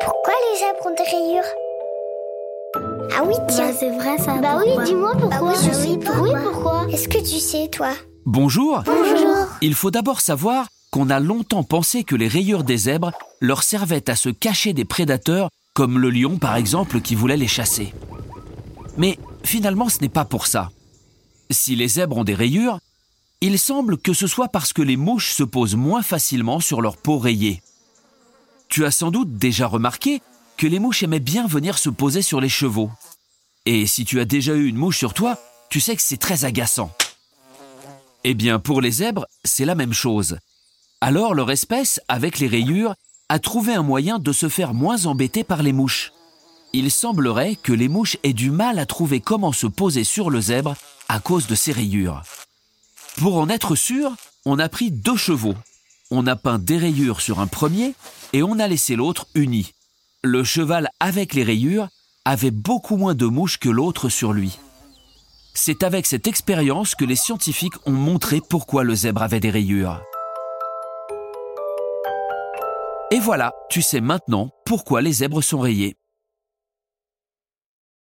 Pourquoi les zèbres ont des rayures Ah oui, tiens. Bah, c'est vrai ça. Bah oui, dis-moi pourquoi. Bah oui, je sais pourquoi. Oui, pourquoi Est-ce que tu sais, toi Bonjour Bonjour. Il faut d'abord savoir qu'on a longtemps pensé que les rayures des zèbres leur servaient à se cacher des prédateurs, comme le lion par exemple qui voulait les chasser. Mais finalement ce n'est pas pour ça. Si les zèbres ont des rayures, il semble que ce soit parce que les mouches se posent moins facilement sur leur peau rayée. Tu as sans doute déjà remarqué que les mouches aimaient bien venir se poser sur les chevaux. Et si tu as déjà eu une mouche sur toi, tu sais que c'est très agaçant. Eh bien, pour les zèbres, c'est la même chose. Alors leur espèce, avec les rayures, a trouvé un moyen de se faire moins embêter par les mouches. Il semblerait que les mouches aient du mal à trouver comment se poser sur le zèbre à cause de ces rayures. Pour en être sûr, on a pris deux chevaux. On a peint des rayures sur un premier et on a laissé l'autre uni. Le cheval avec les rayures avait beaucoup moins de mouches que l'autre sur lui. C'est avec cette expérience que les scientifiques ont montré pourquoi le zèbre avait des rayures. Et voilà, tu sais maintenant pourquoi les zèbres sont rayés.